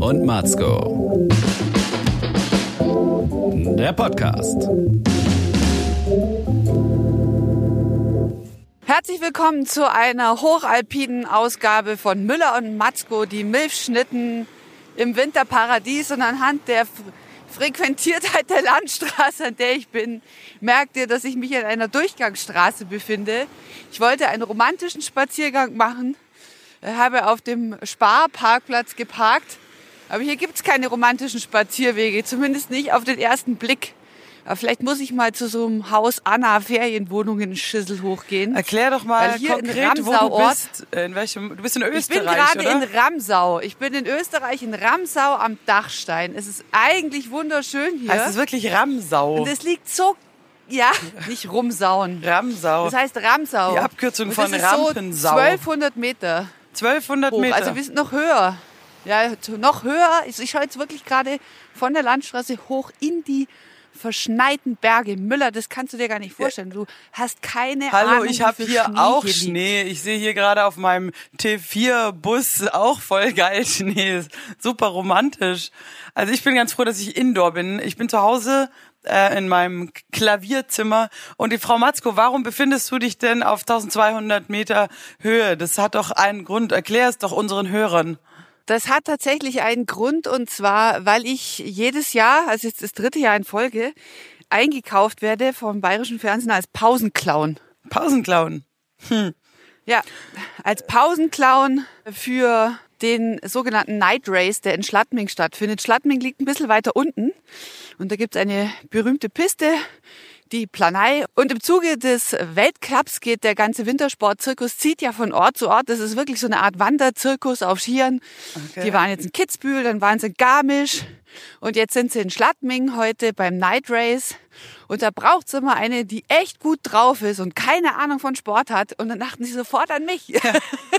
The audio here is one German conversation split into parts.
und Matzko. Der Podcast. Herzlich willkommen zu einer hochalpinen Ausgabe von Müller und Matzko, die Milchschnitten im Winterparadies und anhand der Frequentiertheit der Landstraße, an der ich bin, merkt ihr, dass ich mich in einer Durchgangsstraße befinde. Ich wollte einen romantischen Spaziergang machen, habe auf dem Sparparkplatz geparkt, aber hier gibt's keine romantischen Spazierwege, zumindest nicht auf den ersten Blick. Aber vielleicht muss ich mal zu so einem Haus Anna Ferienwohnungen in Schissel hochgehen. Erklär doch mal Weil hier konkret, in Ramsau wo du bist. In welchem, du bist in Ich bin Österreich, gerade in Ramsau. Ich bin in Österreich, in Ramsau am Dachstein. Es ist eigentlich wunderschön hier. heißt es wirklich Ramsau? Und es liegt so, ja, nicht rumsauen. Ramsau. Das heißt Ramsau. Die Abkürzung von Rampensau. So 1200 Meter 1200 hoch. Meter. Also wir sind noch höher. Ja, noch höher. Ich ich schaue jetzt wirklich gerade von der Landstraße hoch in die verschneiten Berge. Müller, das kannst du dir gar nicht vorstellen. Du hast keine Hallo, Ahnung, ich wie habe hier Schnee auch hier liegt. Schnee. Ich sehe hier gerade auf meinem T4-Bus auch voll geil Schnee. Super romantisch. Also ich bin ganz froh, dass ich indoor bin. Ich bin zu Hause äh, in meinem Klavierzimmer. Und die Frau Matzko, warum befindest du dich denn auf 1200 Meter Höhe? Das hat doch einen Grund. Erklär es doch unseren Hörern. Das hat tatsächlich einen Grund und zwar, weil ich jedes Jahr, also jetzt das dritte Jahr in Folge, eingekauft werde vom Bayerischen Fernsehen als Pausenclown. Pausenclown. Ja, als Pausenclown für den sogenannten Night Race, der in Schladming stattfindet. Schladming liegt ein bisschen weiter unten und da gibt's eine berühmte Piste, die Planei. Und im Zuge des Weltcups geht der ganze Wintersportzirkus, zieht ja von Ort zu Ort. Das ist wirklich so eine Art Wanderzirkus auf Skiern. Die waren jetzt in Kitzbühel, dann waren sie in Garmisch und jetzt sind sie in Schladming heute beim Night Race. Und da braucht's immer eine, die echt gut drauf ist und keine Ahnung von Sport hat. Und dann dachten sie sofort an mich.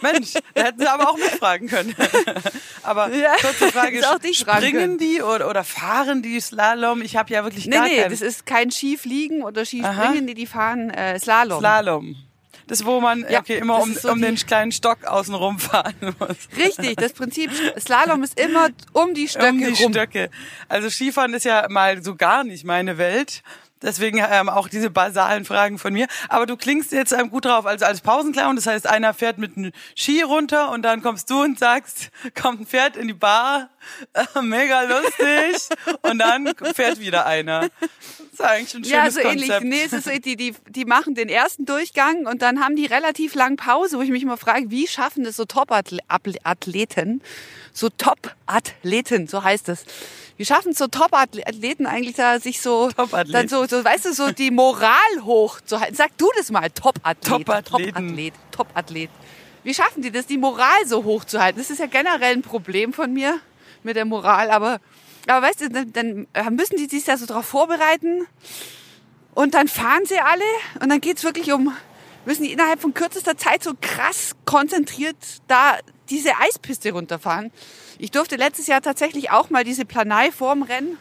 Mensch, da hätten sie aber auch mitfragen können. aber Ja, kurze Frage, auch dich springen die oder, oder fahren die Slalom? Ich habe ja wirklich Nee, gar nee, keinen das ist kein Skifliegen oder Aha. Skispringen, die, die fahren äh, Slalom. Slalom. Das, wo man Ja, okay, immer um, so um den kleinen Stock außenrum fahren muss. Richtig, das Prinzip Slalom ist immer um die Stöcke um die rum. Stöcke. Also Skifahren ist ja mal so gar nicht meine Welt. Deswegen ähm, auch diese basalen Fragen von mir. Aber du klingst jetzt ähm, gut drauf. Also als Pausenclown, das heißt, einer fährt mit einem Ski runter und dann kommst du und sagst, kommt ein Pferd in die Bar, äh, mega lustig. und dann fährt wieder einer. Das ist eigentlich ein schönes Ja, so ähnlich. Konzept. Nee, es ist so, die, die, die machen den ersten Durchgang und dann haben die relativ lang Pause, wo ich mich immer frage, wie schaffen das so Top-Athleten, so Top-Athleten, so heißt es. Wie schaffen es so Top-Athleten eigentlich da, sich so, dann so, so, weißt du, so die Moral hoch zu halten? Sag du das mal, Top-Athlet. Top-Athlet, Top-Athlet. Wie schaffen die das, die Moral so hoch zu halten? Das ist ja generell ein Problem von mir mit der Moral, aber, aber weißt du, dann, dann müssen die sich da so drauf vorbereiten und dann fahren sie alle und dann geht's wirklich um, müssen die innerhalb von kürzester Zeit so krass konzentriert da diese Eispiste runterfahren. Ich durfte letztes Jahr tatsächlich auch mal diese Planei vorm Rennen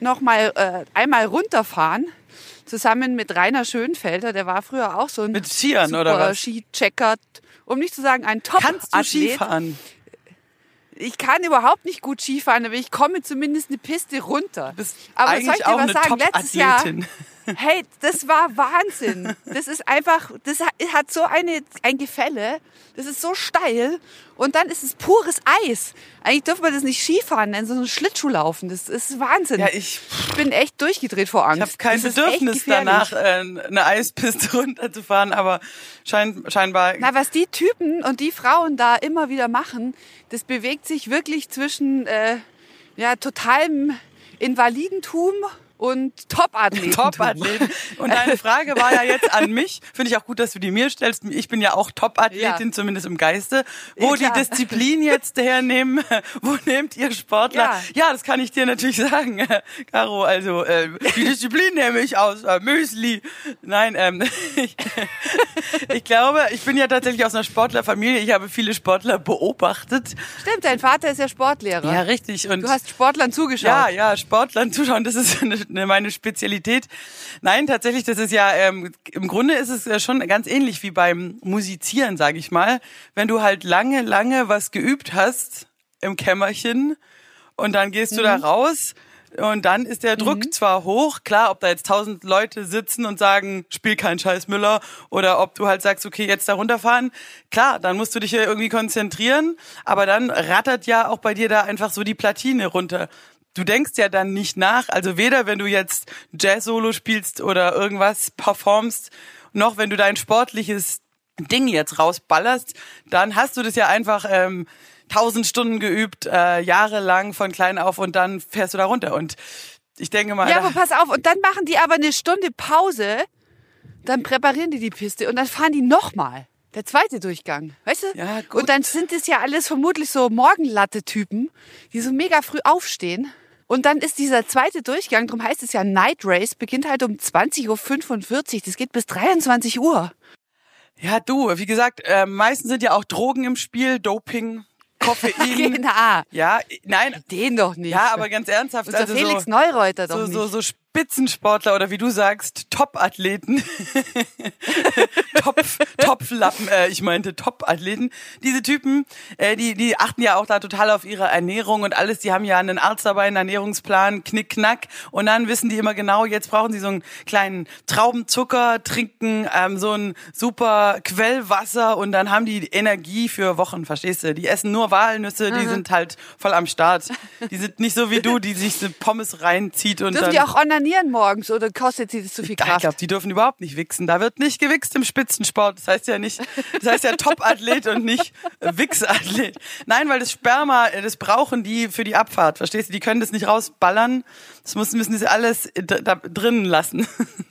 noch mal äh, einmal runterfahren. Zusammen mit Rainer Schönfelder, der war früher auch so ein Mit Skiern, super oder was? Skichecker, um nicht zu sagen ein Top-Athlet. Kannst du Skifahren? Ich kann überhaupt nicht gut Skifahren, aber ich komme zumindest eine Piste runter. bist aber eigentlich soll ich dir auch was sagen? Letztes Jahr. Hey, das war Wahnsinn. Das ist einfach, das hat so eine, ein Gefälle. Das ist so steil. Und dann ist es pures Eis. Eigentlich dürfen wir das nicht Skifahren nennen, sondern Schlittschuhlaufen. Das ist Wahnsinn. Ja, ich, bin echt durchgedreht vor Angst. ich habe kein Das Bedürfnis danach, äh, eine Eispiste runterzufahren, aber schein, scheinbar Na, was die Typen und die Frauen da immer wieder machen, das bewegt sich wirklich zwischen äh, ja, totalem Invalidentum und Top-Athleten. Top-Athleten. Und deine Frage war ja jetzt an mich. Finde ich auch gut, dass du die mir stellst. Ich bin ja auch Top-Athletin, Ja. zumindest im Geiste. Wo Ja, die. Disziplin jetzt hernehmen, wo nehmt ihr Sportler? Ja. Ja, das kann ich dir natürlich sagen, Caro. Also äh, die Disziplin nehme ich aus äh, Müsli. Nein, ähm, ich, ich glaube, ich bin ja tatsächlich aus einer Sportlerfamilie. Ich habe viele Sportler beobachtet. Stimmt, dein Vater ist ja Sportlehrer. Ja, richtig. Und Du hast Sportlern zugeschaut. ja, ja, Sportlern zuschauen, das ist eine, eine, meine Spezialität. Nein, tatsächlich, das ist ja, ähm, im Grunde ist es ja schon ganz ähnlich wie beim Musizieren, sage ich mal. Wenn du halt lange, lange was geübt hast, im Kämmerchen und dann gehst du da Mhm. raus und dann ist der Druck zwar hoch, klar, ob da jetzt tausend Leute sitzen und sagen, spiel keinen Scheiß Müller oder ob du halt sagst, okay, jetzt da runterfahren, klar, dann musst du dich ja irgendwie konzentrieren, aber dann rattert ja auch bei dir da einfach so die Platine runter. Du denkst ja dann nicht nach, also weder wenn du jetzt Jazz-Solo spielst oder irgendwas performst, noch wenn du dein sportliches Ding jetzt rausballerst, dann hast du das ja einfach ähm, tausend Stunden geübt, äh, jahrelang von klein auf und dann fährst du da runter. Und ich denke mal, Ja, aber pass auf, und dann machen die aber eine Stunde Pause, dann präparieren die die Piste und dann fahren die nochmal. Der zweite Durchgang, weißt du? Ja, gut. Und dann sind es ja alles vermutlich so Morgenlatte-Typen, die so mega früh aufstehen. Und dann ist dieser zweite Durchgang, darum heißt es ja Night Race, beginnt halt um 20.45 Uhr. Das geht bis 23 Uhr. ja, du, wie gesagt, äh, meistens sind ja auch Drogen im Spiel, Doping, Koffein. Genau. Ja, nein, Den doch nicht. ja, aber ganz ernsthaft, Unser also Felix so, Neureuter doch so, nicht. so, so Spitzensportler oder wie du sagst, Top-Athleten, Topf, Topflappen, äh, ich meinte Top-Athleten. Diese Typen, äh, die, die achten ja auch da total auf ihre Ernährung und alles. Die haben ja einen Arzt dabei, einen Ernährungsplan, knick, knack. Und dann wissen die immer genau, jetzt brauchen sie so einen kleinen Traubenzucker, trinken ähm, so ein super Quellwasser und dann haben die Energie für Wochen, verstehst du? Die essen nur Walnüsse, die sind halt voll am Start. Die sind nicht so wie du, die sich so Pommes reinzieht und Dürfen dann... die auch onanieren morgens oder kostet sie das zu viel Ich Kraft? glaube, die dürfen überhaupt nicht wichsen. Da wird nicht gewichst im Spitzensport. Das heißt ja nicht, das heißt ja Top-Athlet und nicht Wichsathlet. Nein, weil das Sperma, äh, das brauchen die für die Abfahrt. Verstehst du? Die können das nicht rausballern. Das müssen, müssen sie alles da drinnen lassen.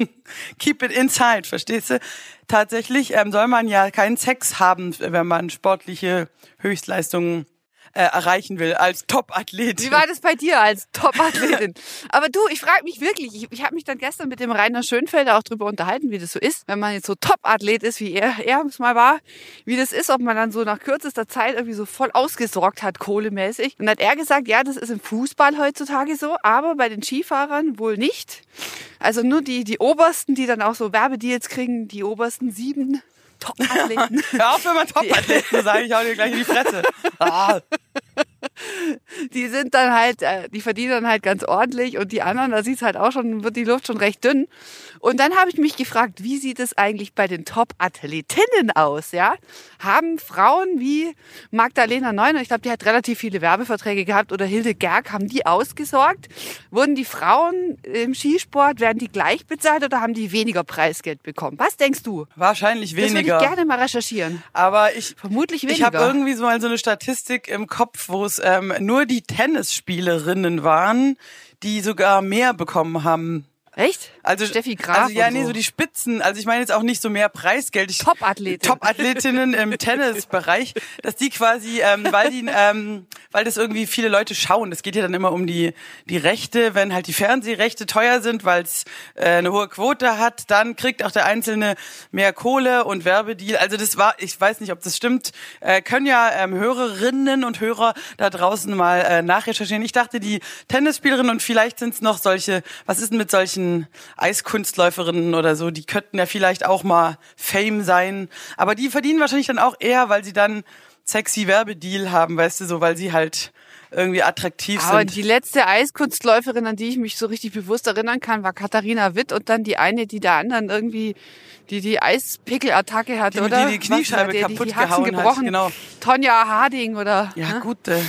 Keep it inside, verstehst du? Tatsächlich ähm, soll man ja keinen Sex haben, wenn man sportliche Höchstleistungen äh, erreichen will als Top-Athlet. Wie war das bei dir als Top-Athletin? Aber du, ich frage mich wirklich, ich, ich habe mich dann gestern mit dem Rainer Schönfelder auch drüber unterhalten, wie das so ist, wenn man jetzt so Top-Athlet ist, wie er, er es mal war, wie das ist, ob man dann so nach kürzester Zeit irgendwie so voll ausgesorgt hat, kohlemäßig. Und dann hat er gesagt, ja, das ist im Fußball heutzutage so, aber bei den Skifahrern wohl nicht. Also nur die, die Obersten, die dann auch so Werbedeals kriegen, die obersten sieben Top-Athleten. Hör auf, wenn man Top-Athleten, sage ich auch dir gleich in die Fresse. Ah. die sind dann halt, äh, die verdienen dann halt ganz ordentlich und die anderen, da sieht's halt auch schon, wird die Luft schon recht dünn. Und dann habe ich mich gefragt, wie sieht es eigentlich bei den Top-Athletinnen aus, ja? Haben Frauen wie Magdalena Neuner, ich glaube, die hat relativ viele Werbeverträge gehabt, oder Hilde Gerg, haben die ausgesorgt? Wurden die Frauen im Skisport, werden die gleich bezahlt oder haben die weniger Preisgeld bekommen? Was denkst du? Wahrscheinlich Das würde weniger. ich gerne mal recherchieren. Aber ich, Vermutlich ich habe weniger. irgendwie so mal so eine Statistik im Kopf, wo es ähm, nur die Tennisspielerinnen waren, die sogar mehr bekommen haben. Echt? Also Steffi Graf Also ja, nee, so. so die Spitzen. Also ich meine jetzt auch nicht so mehr Preisgeld. Ich, Top-Athletin. Top-Athletinnen im Tennisbereich, dass die quasi, ähm, weil die, ähm, weil das irgendwie viele Leute schauen. Es geht ja dann immer um die die Rechte, wenn halt die Fernsehrechte teuer sind, weil es äh, eine hohe Quote hat, dann kriegt auch der Einzelne mehr Kohle und Werbedeal. Also das war, ich weiß nicht, ob das stimmt. Äh, können ja ähm, Hörerinnen und Hörer da draußen mal äh, nachrecherchieren. Ich dachte, die Tennisspielerinnen und vielleicht sind es noch solche. Was ist denn mit solchen Eiskunstläuferinnen oder so? Die könnten ja vielleicht auch mal Fame sein. Aber die verdienen wahrscheinlich dann auch eher, weil sie dann sexy Werbedeal haben, weißt du, so, weil sie halt irgendwie attraktiv Aber sind. die letzte Eiskunstläuferin, an die ich mich so richtig bewusst erinnern kann, war Katharina Witt und dann die eine, die der anderen irgendwie die die Eispickelattacke hatte, Die- die oder? die Kniescheibe Was, kaputt die, die Haxen gehauen hat, gebrochen. genau. Tonja Harding oder ja, ne? gut. Äh.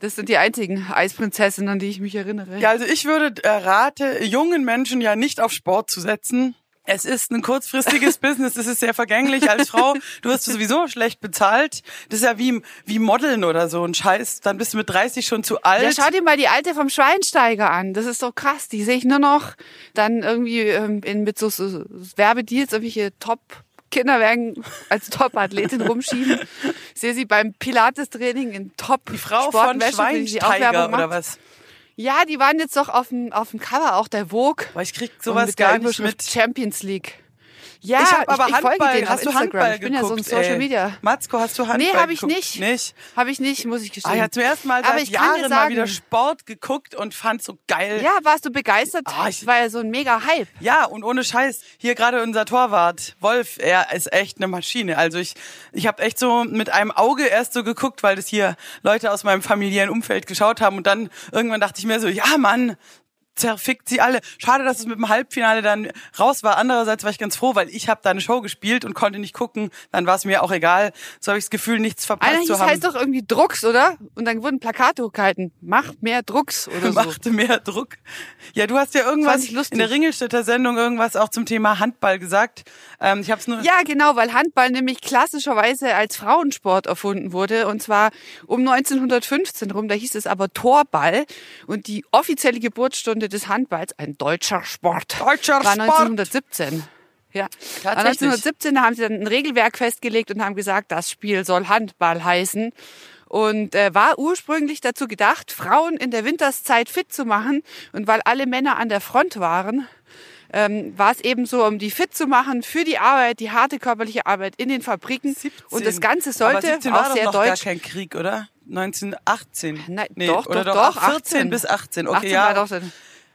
Das sind die einzigen Eisprinzessinnen, an die ich mich erinnere. Ja, also ich würde äh, rate, jungen Menschen ja nicht auf Sport zu setzen. Es ist ein kurzfristiges Business, es ist sehr vergänglich als Frau. Du wirst sowieso schlecht bezahlt. Das ist ja wie, wie Modeln oder so ein Scheiß. Dann bist du mit 30 schon zu alt. Ja, schau dir mal die alte vom Schweinsteiger an. Das ist doch krass. Die sehe ich nur noch dann irgendwie ähm, in, mit so, so Werbedeals, irgendwelche Top Kinder werden als Top-Athletin rumschieben. Ich sehe sie beim Pilates-Training in top die Frau von Sportwäsche, Schweinsteiger oder was? Ja, die waren jetzt doch auf dem, auf dem Cover auch der Vogue. Boah, ich krieg sowas gar nicht mit. Champions League. Ja, ich habe aber ich, ich folge Handball. denen auf hast du Instagram. Handball Ich bin ja so ein Social ey? Media. Matzko, hast du Handball Nee, habe ich geguckt? nicht. Nicht? Habe ich nicht, muss ich gestehen. Ah, ich habe zum ersten Mal Aber seit Jahren mal sagen- wieder Sport geguckt und fand so geil. Ja, warst du begeistert? Ah, ich- war ja so ein mega Hype. Ja, und ohne Scheiß, hier gerade unser Torwart, Wolf, er ist echt eine Maschine. Also ich, ich habe echt so mit einem Auge erst so geguckt, weil das hier Leute aus meinem familiären Umfeld geschaut haben. Und dann irgendwann dachte ich mir so, ja Mann, zerfickt sie alle. Schade, dass es mit dem Halbfinale dann raus war. Andererseits war ich ganz froh, weil ich habe da eine Show gespielt und konnte nicht gucken. Dann war es mir auch egal. So habe ich das Gefühl, nichts verpasst Einer zu hieß haben. heißt doch irgendwie Drucks, oder? Und dann wurden Plakate hochgehalten. Mach mehr Drucks oder so. machte mehr Druck. Ja, du hast ja irgendwas in der Ringelstädter Sendung irgendwas auch zum Thema Handball gesagt. Ähm, ich habe es nur Ja, genau, weil Handball nämlich klassischerweise als Frauensport erfunden wurde. Und zwar um 1915 rum. Da hieß es aber Torball. Und die offizielle Geburtsstunde des Handballs, ein deutscher Sport, Deutscher war Sport. 1917. Ja, Tatsächlich. 1917 da haben sie dann ein Regelwerk festgelegt und haben gesagt, das Spiel soll Handball heißen. Und äh, war ursprünglich dazu gedacht, Frauen in der Winterszeit fit zu machen. Und weil alle Männer an der Front waren, ähm, war es eben so, um die fit zu machen für die Arbeit, die harte körperliche Arbeit in den Fabriken. 17. Und das Ganze Aber sollte 17 war auch doch sehr noch gar deutsch. kein Krieg, oder? 1918. Nein, nee, doch, oder doch, doch, doch, 14 18. bis 18. Okay, 18 ja.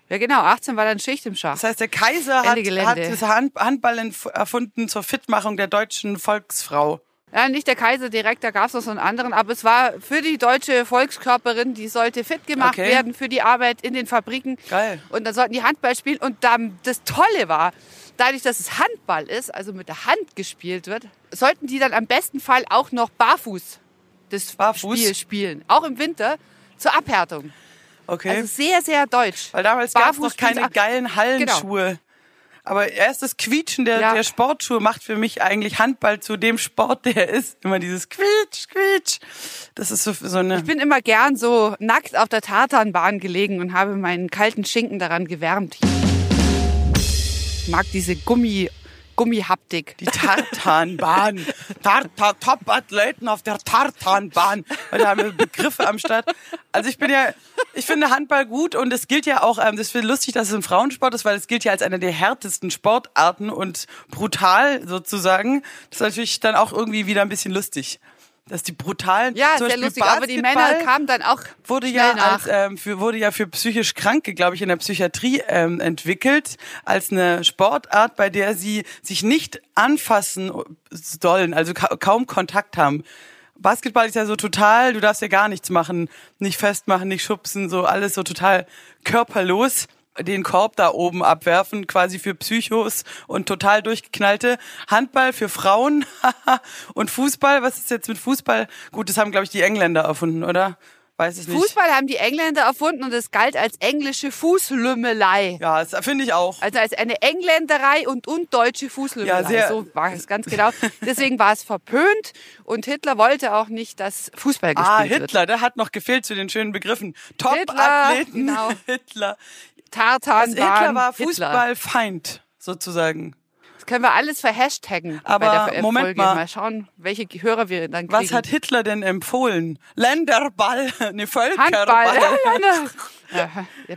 Ja genau, 18 war dann Schicht im Schach. das heißt, der Kaiser hat, hat das Hand, Handball erfunden zur Fitmachung der deutschen Volksfrau. Ja, nicht der Kaiser direkt, da gab es noch so einen anderen, aber es war für die deutsche Volkskörperin, die sollte fit gemacht Okay. werden für die Arbeit in den Fabriken. Geil. Und dann sollten die Handball spielen. Und dann, das Tolle war, dadurch, dass es Handball ist, also mit der Hand gespielt wird, sollten die dann am besten Fall auch noch barfuß das Barfuß? Spiel spielen. Auch im Winter zur Abhärtung. Okay. Also sehr, sehr deutsch. Weil damals gab es noch keine geilen Hallenschuhe. Aber erst das Quietschen der, Ja. der Sportschuhe macht für mich eigentlich Handball zu dem Sport, der er ist. Immer dieses Quietsch, Quietsch. Das ist so, so eine... Ich bin immer gern so nackt auf der Tatanbahn gelegen und habe meinen kalten Schinken daran gewärmt. Ich mag diese Gummi, Gummihaptik. Die Tartanbahn. Tartan, Top-Athleten auf der Tartanbahn. Weil da haben wir Begriffe am Start. Also ich bin ja, ich finde Handball gut und es gilt ja auch, ähm, das finde ich lustig, dass es ein Frauensport ist, weil es gilt ja als einer der härtesten Sportarten und brutal sozusagen. Das ist natürlich dann auch irgendwie wieder ein bisschen lustig. Dass die brutalen, Ja, zum sehr Beispiel lustig. Aber die Männer kamen dann auch wurde ja nach. als ähm, für, wurde ja für psychisch Kranke, glaube ich, in der Psychiatrie ähm, entwickelt als eine Sportart, bei der sie sich nicht anfassen sollen, also ka kaum Kontakt haben. Basketball ist ja so total, du darfst ja gar nichts machen, nicht festmachen, nicht schubsen, so alles so total körperlos den Korb da oben abwerfen, quasi für Psychos und total durchgeknallte. Handball für Frauen und Fußball, was ist jetzt mit Fußball? Gut, das haben, glaube ich, die Engländer erfunden, oder? Weiß ich nicht. Fußball haben die Engländer erfunden und es galt als englische Fußlümmelei. Ja, das finde ich auch. Also als eine Engländerei und, und deutsche Fußlümmelei. Ja, sehr- so war es ganz genau. Deswegen war es verpönt und Hitler wollte auch nicht, dass Fußball gespielt Ah, wird. Hitler, der hat noch gefehlt zu den schönen Begriffen. Top-Athleten, genau. Hitler. Tartan Also Hitler war Hitler. Fußballfeind, sozusagen. Das können wir alles verhashtaggen Aber bei der Moment Folge. mal. mal schauen, welche Hörer wir dann kriegen. Was hat Hitler denn empfohlen? Länderball, ne Völkerball. Handball. Ja, ne. Ja,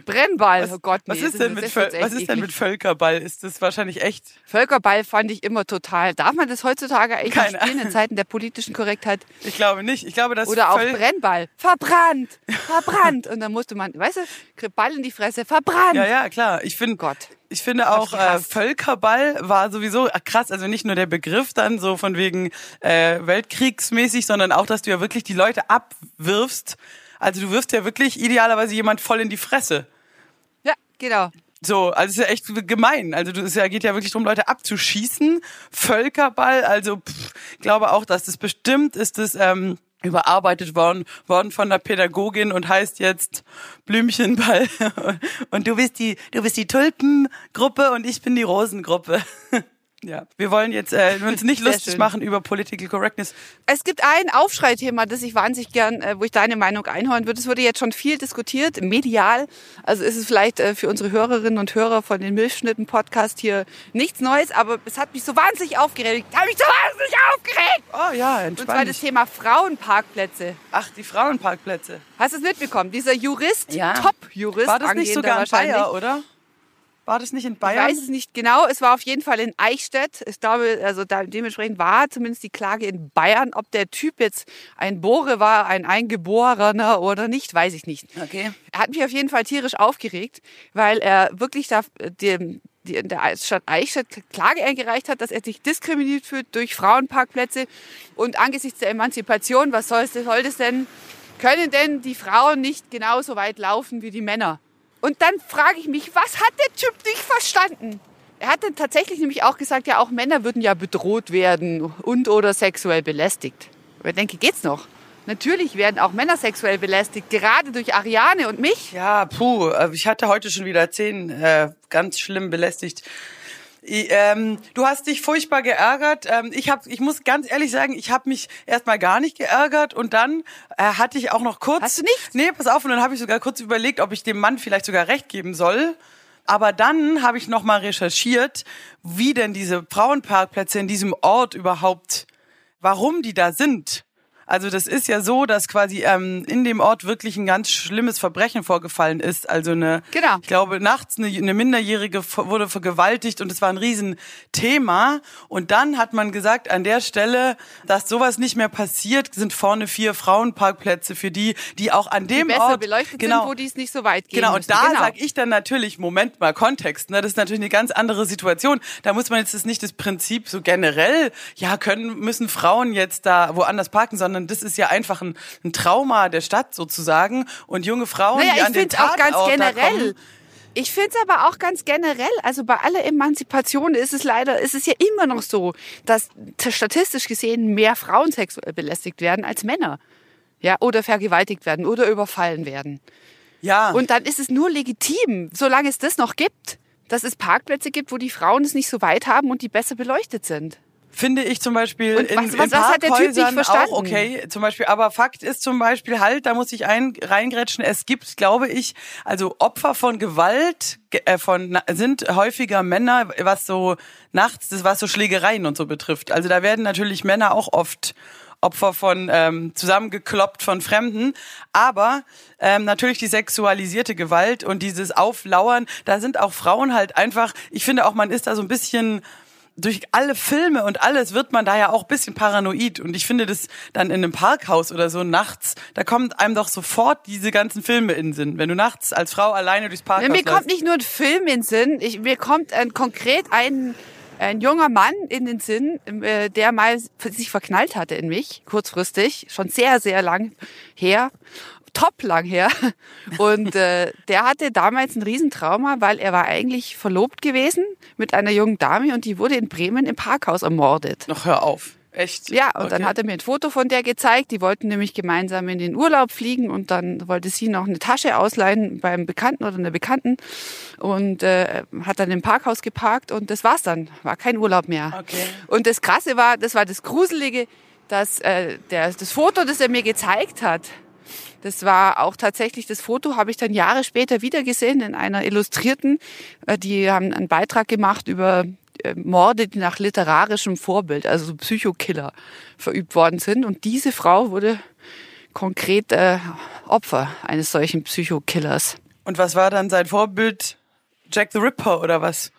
Brennball. oh Gott, nee, Was ist das- denn mit, das was ist denn mit Völkerball? Ist das wahrscheinlich echt? Völkerball fand ich immer total. Darf man das heutzutage eigentlich Keine spielen in Zeiten der politischen Korrektheit? Ich glaube nicht. Ich glaube, dass Oder auch Brennball. Verbrannt. Verbrannt. Und dann musste man, weißt du, Ball in die Fresse. Verbrannt. Ja, ja, klar. Ich finde, Gott. Ich finde auch äh. Völkerball war sowieso äh, krass. Also nicht nur der Begriff dann so von wegen äh, Weltkriegsmäßig, sondern auch, dass du ja wirklich die Leute abwirfst. Also du wirfst ja wirklich idealerweise jemand voll in die Fresse. Ja, genau. So, also es ist ja echt gemein. Also es ja, geht ja wirklich darum, Leute abzuschießen. Völkerball, also pff, ich glaube auch, dass das bestimmt ist das ähm, überarbeitet worden, worden von der Pädagogin und heißt jetzt Blümchenball. Und du bist die, du bist die Tulpengruppe und ich bin die Rosengruppe. Ja, wir wollen jetzt äh, uns nicht lustig schön. machen über Political Correctness. Es gibt ein Aufschreithema, das ich wahnsinnig gern, äh, wo ich deine Meinung einhören würde. Es wurde jetzt schon viel diskutiert, medial. Also ist es vielleicht äh, für unsere Hörerinnen und Hörer von den Milchschnitten-Podcast hier nichts Neues, aber es hat mich so wahnsinnig aufgeregt. Hat mich so wahnsinnig aufgeregt! Oh ja, Und zwar entspannt. das Thema Frauenparkplätze. Ach, die Frauenparkplätze. Hast du es mitbekommen? Dieser Jurist, Ja. Top-Jurist, War das nicht angehender sogar ein wahrscheinlich. Bayer, oder? War das nicht in Ich Bayern? weiß es nicht genau. Es war auf jeden Fall in Eichstätt. Ich glaube, also da, dementsprechend war zumindest die Klage in Bayern. Ob der Typ jetzt ein Bohre war, ein Eingeborener oder nicht, weiß ich nicht. Okay. Er hat mich auf jeden Fall tierisch aufgeregt, weil er wirklich da dem die in der Stadt Eichstätt Klage eingereicht hat, dass er sich diskriminiert fühlt durch Frauenparkplätze und angesichts der Emanzipation, was soll, soll das denn, können denn die Frauen nicht genauso weit laufen wie die Männer? Und dann frage ich mich, was hat der Typ nicht verstanden? Er hat dann tatsächlich nämlich auch gesagt, ja, auch Männer würden ja bedroht werden und oder sexuell belästigt. Aber ich denke, geht's noch? Natürlich werden auch Männer sexuell belästigt, gerade durch Ariane und mich. Ja, puh, äh, ich hatte heute schon wieder zehn äh, ganz schlimm belästigt. Ähm, du hast dich furchtbar geärgert. Ähm, ich hab, ich muss ganz ehrlich sagen, ich habe mich erstmal gar nicht geärgert und dann äh, hatte ich auch noch kurz. Hast du nicht? Nee, pass auf, und dann habe ich sogar kurz überlegt, ob ich dem Mann vielleicht sogar recht geben soll. Aber dann habe ich noch mal recherchiert, wie denn diese Frauenparkplätze in diesem Ort überhaupt, warum die da sind. Also das ist ja so, dass quasi ähm, in dem Ort wirklich ein ganz schlimmes Verbrechen vorgefallen ist. Also eine, Genau. ich glaube, nachts eine, eine Minderjährige wurde vergewaltigt und es war ein Riesenthema. Und dann hat man gesagt, an der Stelle, dass sowas nicht mehr passiert, sind vorne vier Frauenparkplätze für die, die auch an dem besser Ort beleuchtet genau, sind, wo die es nicht so weit gehen Genau, müssen. und da genau. sag ich dann natürlich, Moment mal, Kontext, ne? das ist natürlich eine ganz andere Situation. Da muss man jetzt das nicht das Prinzip so generell, ja, können, müssen Frauen jetzt da woanders parken, sondern das ist ja einfach ein, ein Trauma der Stadt sozusagen. Und junge Frauen, Naja, die ich an den finde auch ganz Tatort generell. kommen, Ich finde es aber auch ganz generell, also bei aller Emanzipation ist es leider, ist es ja immer noch so, dass statistisch gesehen mehr Frauen sexuell belästigt werden als Männer. Ja, oder vergewaltigt werden oder überfallen werden. ja, Und dann ist es nur legitim, solange es das noch gibt, dass es Parkplätze gibt, wo die Frauen es nicht so weit haben und die besser beleuchtet sind. Finde ich zum Beispiel Und in, was- was- in was hat der Typ nicht verstanden? auch okay. Zum Beispiel, aber Fakt ist zum Beispiel halt, da muss ich ein, reingrätschen, es gibt, glaube ich, also Opfer von Gewalt ge- äh, von sind häufiger Männer, was so nachts, das was so Schlägereien und so betrifft. Also da werden natürlich Männer auch oft Opfer von ähm, zusammengekloppt von Fremden, aber ähm, natürlich die sexualisierte Gewalt und dieses Auflauern, da sind auch Frauen halt einfach, ich finde auch, man ist da so ein bisschen durch alle Filme und alles wird man da ja auch ein bisschen paranoid. Und ich finde das dann in einem Parkhaus oder so nachts, da kommt einem doch sofort diese ganzen Filme in den Sinn. Wenn du nachts als Frau alleine durchs Parkhaus mir kommt läufst. nicht nur ein Film in den Sinn, ich, mir kommt ein, konkret ein, ein junger Mann in den Sinn, äh, der mal sich verknallt hatte in mich, kurzfristig, schon sehr, sehr lang her, top lang her. Und äh, der hatte damals ein Riesentrauma, weil er war eigentlich verlobt gewesen mit einer jungen Dame und die wurde in Bremen im Parkhaus ermordet. Noch hör auf. Echt? Ja, und dann Okay. hat er mir ein Foto von der gezeigt. Die wollten nämlich gemeinsam in den Urlaub fliegen und dann wollte sie noch eine Tasche ausleihen beim Bekannten oder einer Bekannten und äh, hat dann im Parkhaus geparkt und das war's dann. War kein Urlaub mehr. Okay. Und das Krasse war, das war das Gruselige, dass äh, der, das Foto, das er mir gezeigt hat, das war auch tatsächlich, das Foto habe ich dann Jahre später wieder gesehen in einer Illustrierten. Äh, Die haben einen Beitrag gemacht über äh, Morde, die nach literarischem Vorbild, also so Psychokiller, verübt worden sind. Und diese Frau wurde konkret äh, Opfer eines solchen Psychokillers. Und was war dann sein Vorbild? Jack the Ripper oder was?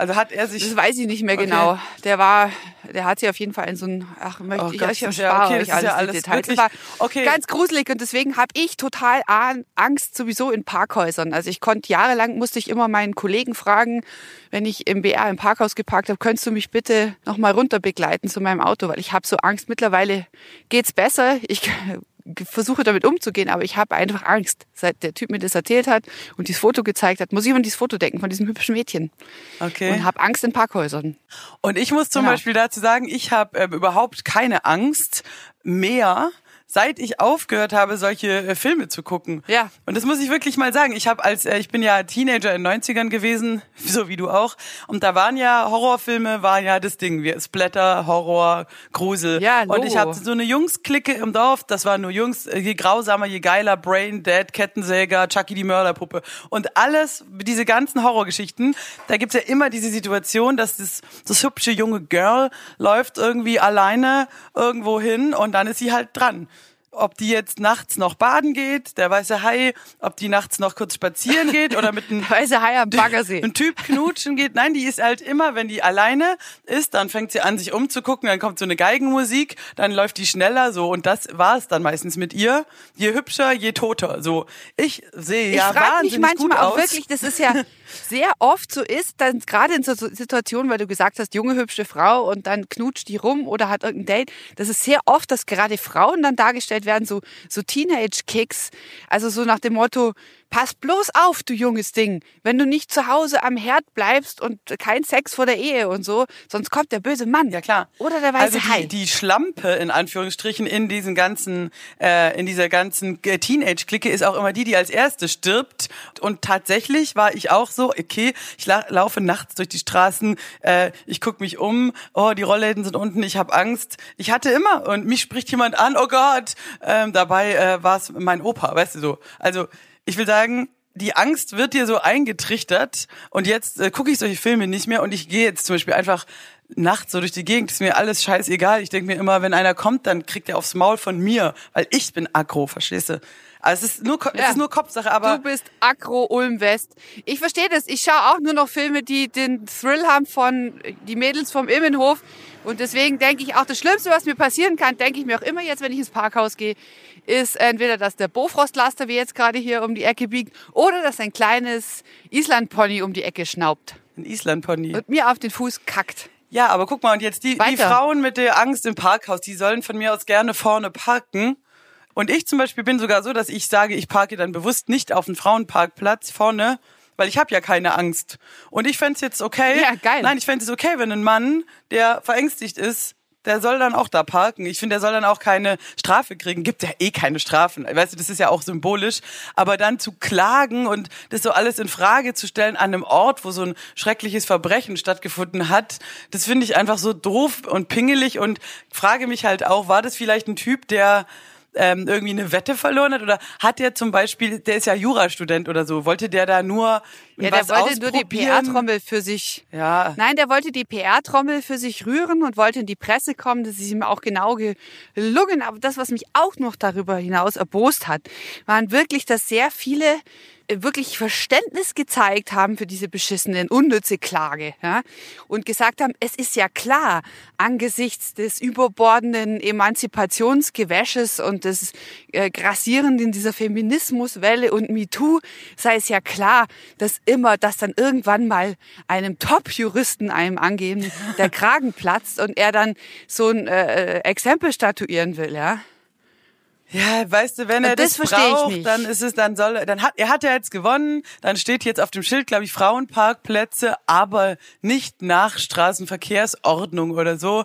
Also hat er sich Das weiß ich nicht mehr Okay. genau. Der war, der hat sie auf jeden Fall in so ein, ach, möchte Oh ich Gott, euch das ist ja erspare okay, euch ist ja alles alles Details. wirklich- Das war okay. ganz gruselig und deswegen habe ich total An- Angst sowieso in Parkhäusern. Also ich konnte jahrelang, musste ich immer meinen Kollegen fragen, wenn ich im BR im Parkhaus geparkt habe, könntest du mich bitte nochmal runter begleiten zu meinem Auto, weil ich habe so Angst. Mittlerweile geht's besser. Ich versuche damit umzugehen, aber ich habe einfach Angst. Seit der Typ mir das erzählt hat und dieses Foto gezeigt hat, muss ich an dieses Foto denken von diesem hübschen Mädchen. Okay. Und habe Angst in Parkhäusern. Und ich muss zum Genau. Beispiel dazu sagen, ich habe äh, überhaupt keine Angst mehr, seit ich aufgehört habe, solche äh, Filme zu gucken. Ja. Und das muss ich wirklich mal sagen. Ich habe als äh, ich bin ja Teenager in den 90ern gewesen, so wie du auch. Und da waren ja Horrorfilme, war ja das Ding, wie Splatter, Horror, Grusel. Ja, Und ich Logo. hatte so eine Jungs-Clique im Dorf. Das waren nur Jungs, äh, je grausamer, je geiler, Brain Dead, Kettensäger, Chucky die Mörderpuppe. Und alles, diese ganzen Horrorgeschichten, da gibt's ja immer diese Situation, dass das, das hübsche junge Girl läuft irgendwie alleine irgendwo hin und dann ist sie halt dran. Ob die jetzt nachts noch baden geht, der weiße Hai, ob die nachts noch kurz spazieren geht oder mit einem Weiße Hai am Baggersee. ein Typ knutschen geht. Nein, die ist halt immer, wenn die alleine ist, dann fängt sie an, sich umzugucken, dann kommt so eine Geigenmusik, dann läuft die schneller so und das war es dann meistens mit ihr. Je hübscher, je toter. So, ich sehe Ich ja frage mich wahnsinnig gut manchmal auch aus. wirklich, das ist ja sehr oft so ist, dann gerade in so so Situationen, weil du gesagt hast, junge, hübsche Frau und dann knutscht die rum oder hat irgendein Date. Das ist sehr oft, dass gerade Frauen dann dargestellt werden, so, so Teenage-Kicks. Also so nach dem Motto, pass bloß auf, du junges Ding. Wenn du nicht zu Hause am Herd bleibst und kein Sex vor der Ehe und so, sonst kommt der böse Mann. Ja klar. Oder der weiße also Hai. die, die Schlampe in Anführungsstrichen in diesen ganzen, äh, in dieser ganzen äh, Teenage-Clique ist auch immer die, die als erste stirbt. Und tatsächlich war ich auch so, okay, ich la laufe nachts durch die Straßen, äh, ich guck mich um, oh, die Rollläden sind unten, ich habe Angst. Ich hatte immer und mich spricht jemand an, oh Gott, ähm, dabei äh, war es mein Opa, weißt du so. Also ich will sagen, die Angst wird dir so eingetrichtert und jetzt äh, gucke ich solche Filme nicht mehr und ich gehe jetzt zum Beispiel einfach nachts so durch die Gegend, ist mir alles scheißegal. Ich denke mir immer, wenn einer kommt, dann kriegt er aufs Maul von mir, weil ich bin aggro, verstehst du? Also es ist nur, Ko- es Ja. ist nur Kopfsache, aber Du bist Akro Ulm West. Ich verstehe das. Ich schaue auch nur noch Filme, die den Thrill haben von die Mädels vom Immenhof. Und deswegen denke ich auch, das Schlimmste, was mir passieren kann, denke ich mir auch immer jetzt, wenn ich ins Parkhaus gehe, ist entweder, dass der Bofrostlaster, wie jetzt gerade hier um die Ecke biegt, oder dass ein kleines Islandpony um die Ecke schnaubt ein Island-Pony. und mir auf den Fuß kackt. Ja, aber guck mal, und jetzt die, die. Frauen mit der Angst im Parkhaus, die sollen von mir aus gerne vorne parken. Und ich zum Beispiel bin sogar so, dass ich sage, ich parke dann bewusst nicht auf dem Frauenparkplatz vorne, weil ich habe ja keine Angst. Und ich fänd's jetzt okay. Ja, geil. Nein, ich fänd's es okay, wenn ein Mann, der verängstigt ist, der soll dann auch da parken. Ich finde, der soll dann auch keine Strafe kriegen. Gibt ja eh keine Strafen. Weißt du, das ist ja auch symbolisch. Aber dann zu klagen und das so alles in Frage zu stellen an einem Ort, wo so ein schreckliches Verbrechen stattgefunden hat, das finde ich einfach so doof und pingelig und frage mich halt auch, war das vielleicht ein Typ, der ähm, irgendwie eine Wette verloren hat oder hat der zum Beispiel, der ist ja Jurastudent oder so, wollte der da nur Ja, was der wollte nur die ausprobieren? PR-Trommel für sich. Ja. Nein, der wollte die PR-Trommel für sich rühren und wollte in die Presse kommen. Das ist ihm auch genau gelungen. Aber das, was mich auch noch darüber hinaus erbost hat, waren wirklich, dass sehr viele wirklich Verständnis gezeigt haben für diese beschissene, unnütze Klage. Ja? Und gesagt haben, es ist ja klar, angesichts des überbordenden Emanzipationsgewäsches und des äh, Grassierenden dieser Feminismuswelle und MeToo sei es ja klar, dass immer, dass dann irgendwann mal einem Top-Juristen einem angeben, der Kragen platzt und er dann so ein äh, äh, Exempel statuieren will, ja. Ja, weißt du, wenn er Das das, braucht, dann ist es, dann soll er, dann hat, er hat ja jetzt gewonnen, dann steht jetzt auf dem Schild, glaube ich, Frauenparkplätze, aber nicht nach Straßenverkehrsordnung oder so.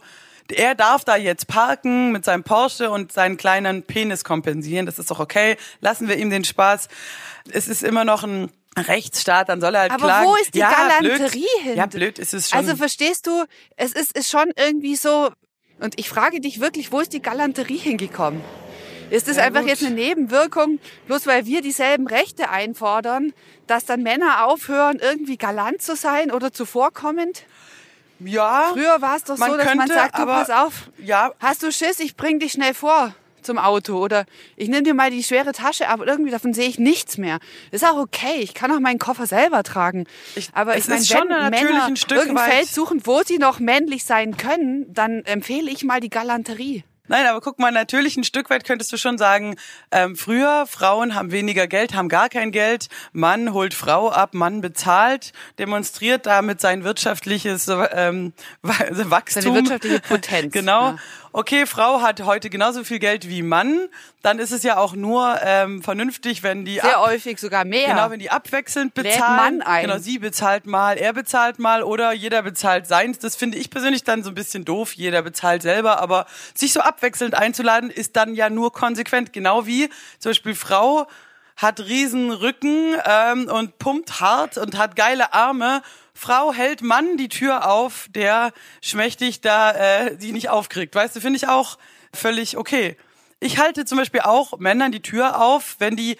Er darf da jetzt parken mit seinem Porsche und seinen kleinen Penis kompensieren. Das ist doch okay. Lassen wir ihm den Spaß. Es ist immer noch ein Rechtsstaat, dann soll er halt Aber klagen. wo ist die ja, Galanterie blöd. hin? Ja, blöd ist es schon. Also verstehst du, es ist, ist schon irgendwie so, und ich frage dich wirklich, wo ist die Galanterie hingekommen? Ist das Ja, einfach gut. jetzt eine Nebenwirkung, bloß weil wir dieselben Rechte einfordern, dass dann Männer aufhören, irgendwie galant zu sein oder zuvorkommend? ja. Früher war es doch Man so, dass man könnte, sagt, du aber- pass auf, Ja, hast du Schiss, ich bring dich schnell vor zum Auto oder ich nehme dir mal die schwere Tasche, aber irgendwie davon sehe ich nichts mehr. Ist auch okay, ich kann auch meinen Koffer selber tragen. Ich- aber ich meine, wenn Männer ein Stück irgendein Feld suchen, wo sie noch männlich sein können, dann empfehle ich mal die Galanterie. Nein, aber guck mal, natürlich ein Stück weit könntest du schon sagen, ähm, früher Frauen haben weniger Geld, haben gar kein Geld, Mann holt Frau ab, Mann bezahlt, demonstriert damit sein wirtschaftliches ähm, Wa- Wachstum. Seine wirtschaftliche Potenz, genau. ja. Okay, Frau hat heute genauso viel Geld wie Mann, dann ist es ja auch nur ähm, vernünftig, wenn die Sehr ab häufig sogar mehr. Genau, wenn die abwechselnd Lädt bezahlen. Mann ein. Genau, sie bezahlt mal, er bezahlt mal oder jeder bezahlt seins. Das finde ich persönlich dann so ein bisschen doof. Jeder bezahlt selber, aber sich so abwechselnd einzuladen ist dann ja nur konsequent. Genau wie zum Beispiel Frau hat riesen Rücken ähm, und pumpt hart und hat geile Arme. Frau hält Mann die Tür auf, der schmächtig da äh, sie nicht aufkriegt. Weißt du, finde ich auch völlig okay. Ich halte zum Beispiel auch Männern die Tür auf, wenn die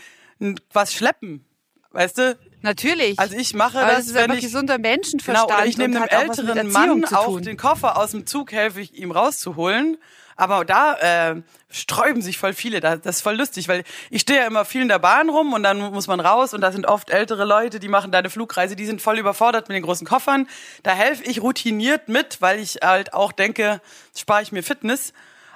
was schleppen. Weißt du? Natürlich. Also ich mache aber das, das ist wenn ich gesunder Menschenverstand. genau oder ich nehme einem älteren Mann auch den Koffer aus dem Zug helfe ich ihm rauszuholen. Aber da äh, sträuben sich voll viele. Da, das ist voll lustig, weil ich stehe ja immer viel in der Bahn rum und dann muss man raus und da sind oft ältere Leute, die machen da eine Flugreise, die sind voll überfordert mit den großen Koffern. Da helfe ich routiniert mit, weil ich halt auch denke, spare ich mir Fitness.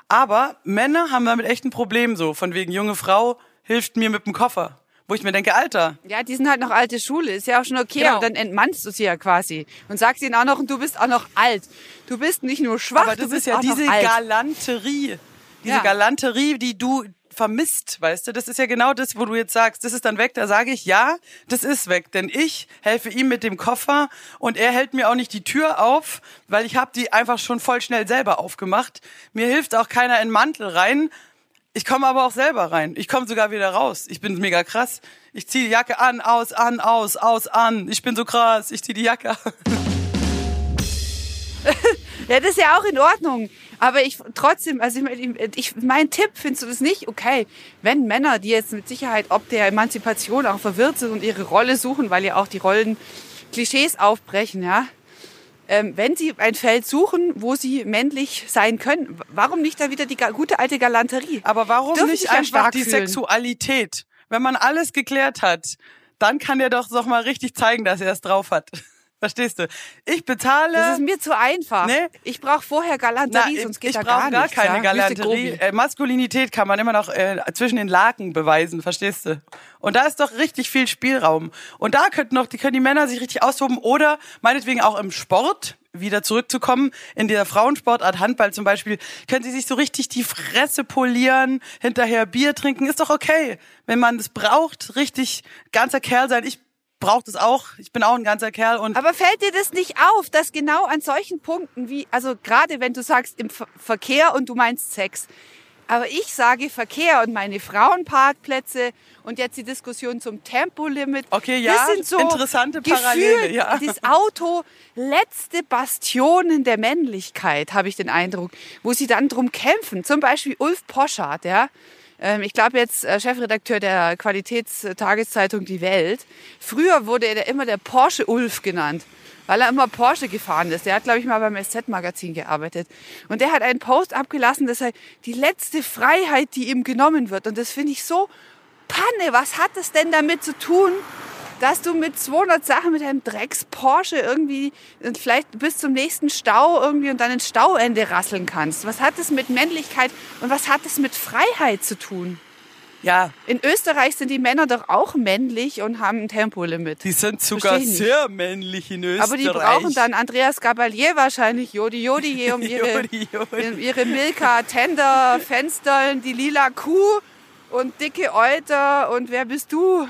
Aber Männer haben damit echt ein Problem so, von wegen junge Frau hilft mir mit dem Koffer. Wo ich mir denke, Alter. Ja, die sind halt noch alte Schule, ist ja auch schon okay, Genau. aber dann entmannst du sie ja quasi und sagst ihnen auch noch, du bist auch noch alt. Du bist nicht nur schwach, Aber du das bist ist ja diese. Galanterie. Diese Ja. Galanterie, die du vermisst, weißt du? Das ist ja genau das, wo du jetzt sagst, das ist dann weg. Da sage ich, ja, das ist weg. Denn ich helfe ihm mit dem Koffer und er hält mir auch nicht die Tür auf, weil ich habe die einfach schon voll schnell selber aufgemacht. Mir hilft auch keiner in Mantel rein. Ich komme aber auch selber rein. Ich komme sogar wieder raus. Ich bin mega krass. Ich ziehe die Jacke an, aus, an, aus, aus, an. Ich bin so krass. Ich ziehe die Jacke an. Ja, das ist ja auch in Ordnung. Aber ich trotzdem, also ich, ich, mein Tipp, findest du das nicht? Okay, wenn Männer, die jetzt mit Sicherheit ob der Emanzipation auch verwirrt sind und ihre Rolle suchen, weil ja auch die Rollen Klischees aufbrechen, ja. Ähm, wenn sie ein Feld suchen, wo sie männlich sein können, warum nicht da wieder die gute alte Galanterie? Aber warum Dürfen nicht einfach die fühlen. Sexualität? Wenn man alles geklärt hat, dann kann er doch doch mal richtig zeigen, dass er es drauf hat. Verstehst du? Ich bezahle. Das ist mir zu einfach. Nee. Ich brauche vorher Galanterie, Na, sonst geht ich da brauche gar gar nichts. keine ja? Galanterie. Äh, Maskulinität kann man immer noch äh, zwischen den Laken beweisen, verstehst du? Und da ist doch richtig viel Spielraum. Und da könnten noch, die können die Männer sich richtig austoben oder meinetwegen auch im Sport wieder zurückzukommen, in der Frauensportart Handball zum Beispiel, können sie sich so richtig die Fresse polieren, hinterher Bier trinken, ist doch okay. Wenn man das braucht, richtig ganzer Kerl sein. Ich brauche das auch. Ich bin auch ein ganzer Kerl und Aber fällt dir das nicht auf, dass genau an solchen Punkten wie, also gerade wenn du sagst im Ver Verkehr und du meinst Sex, aber ich sage Verkehr und meine Frauenparkplätze und jetzt die Diskussion zum Tempolimit. Okay, ja, das sind so interessante Parallele, ja. Das Auto letzte Bastionen der Männlichkeit, habe ich den Eindruck, wo sie dann drum kämpfen. Zum Beispiel Ulf Poschardt, ja. Ähm, Ich glaube jetzt äh, Chefredakteur der Qualitätstageszeitung Die Welt. Früher wurde er immer der Porsche Ulf genannt, weil er immer Porsche gefahren ist. Der hat, glaube ich, mal beim SZ-Magazin gearbeitet. Und der hat einen Post abgelassen, dass er die letzte Freiheit, die ihm genommen wird. Und das finde ich so Panne. Was hat das denn damit zu tun, dass du mit 200 Sachen mit einem Drecks Porsche irgendwie und vielleicht bis zum nächsten Stau irgendwie und dann ins Stauende rasseln kannst? Was hat das mit Männlichkeit und was hat das mit Freiheit zu tun? ja, In Österreich sind die Männer doch auch männlich und haben ein Tempolimit. die sind sogar sehr männlich in Österreich. Aber die brauchen dann Andreas Gabalier wahrscheinlich, Jodi Jodi, um ihre, Jodi, Jodi. ihre Milka Tender Fenstern, die lila Kuh und dicke Euter und wer bist du?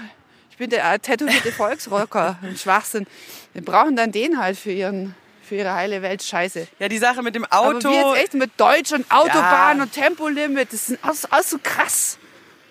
Ich bin der äh, tätowierte Volksrocker, ein Schwachsinn. Wir brauchen dann den halt für ihren für ihre heile Welt Scheiße. Ja, die Sache mit dem Aber Auto. wir jetzt echt mit Deutsch und Autobahn Ja. und Tempolimit, das ist alles, alles so krass.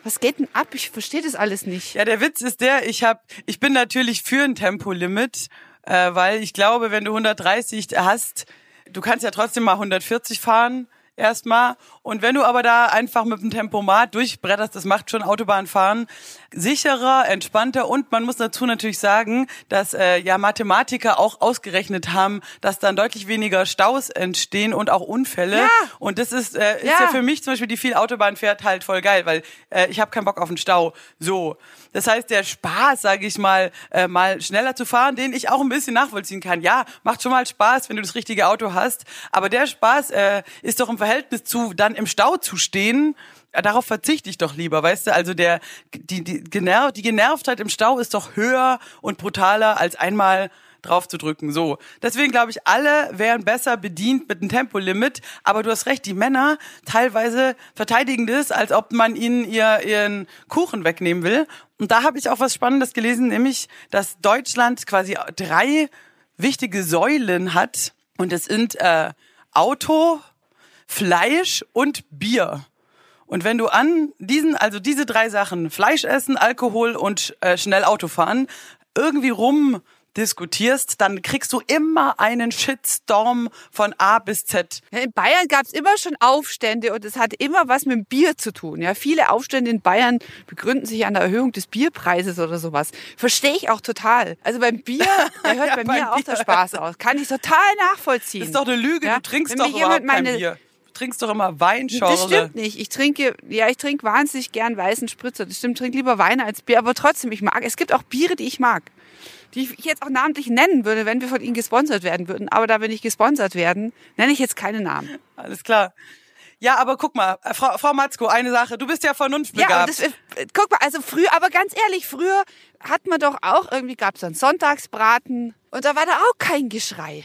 Was geht denn ab? Ich verstehe das alles nicht. Ja, der Witz ist der, ich hab, ich bin natürlich für ein Tempolimit, äh, weil ich glaube, wenn du 130 hast, du kannst ja trotzdem mal 140 fahren erstmal. Und wenn du aber da einfach mit dem Tempomat durchbretterst, das macht schon Autobahnfahren sicherer, entspannter und man muss dazu natürlich sagen, dass äh, ja Mathematiker auch ausgerechnet haben, dass dann deutlich weniger Staus entstehen und auch Unfälle. Ja. Und das ist, äh, ist ja. Ja. für mich zum Beispiel, die viel Autobahn fährt, halt voll geil, weil äh, ich habe keinen Bock auf den Stau. So. Das heißt, der Spaß, sage ich mal, äh, mal schneller zu fahren, den ich auch ein bisschen nachvollziehen kann. Ja, macht schon mal Spaß, wenn du das richtige Auto hast. Aber der Spaß äh, ist doch im Verhältnis zu dann im Stau zu stehen. Darauf verzichte ich doch lieber, weißt du? Also der die die, Generv, die Genervtheit im Stau ist doch höher und brutaler als einmal drauf zu drücken. So. Deswegen glaube ich, alle wären besser bedient mit einem Tempolimit. Aber du hast recht, die Männer teilweise verteidigen das, als ob man ihnen ihr, ihren Kuchen wegnehmen will. Und da habe ich auch was Spannendes gelesen, nämlich, dass Deutschland quasi drei wichtige Säulen hat. Und das sind äh, Auto, Fleisch und Bier. Und wenn du an diesen, also diese drei Sachen, Fleisch essen, Alkohol und äh, schnell Auto fahren, irgendwie rum diskutierst, dann kriegst du immer einen Shitstorm von A bis Z. In Bayern gab es immer schon Aufstände und es hat immer was mit dem Bier zu tun. Ja, viele Aufstände in Bayern begründen sich an der Erhöhung des Bierpreises oder sowas. Verstehe ich auch total. Also beim Bier, da hört Ja, bei mir auch der Bier. Spaß aus. Kann ich total nachvollziehen. Das ist doch eine Lüge, Ja, du trinkst wenn doch überhaupt kein meine- Bier. Du trinkst doch immer Weinschorle. Das stimmt nicht. Ich trinke, ja, ich trinke wahnsinnig gern weißen Spritzer. Das stimmt, ich trinke lieber Wein als Bier, aber trotzdem, ich mag, es gibt auch Biere, die ich mag. Die ich jetzt auch namentlich nennen würde, wenn wir von ihnen gesponsert werden würden. Aber da wir nicht gesponsert werden, nenne ich jetzt keine Namen. Alles klar. Ja, aber guck mal, äh, Frau, Frau Matzko, eine Sache. Du bist ja vernunftbegabt. Ja, das, äh, guck mal, also früher, aber ganz ehrlich, früher hat man doch auch irgendwie, gab es dann Sonntagsbraten und da war da auch kein Geschrei.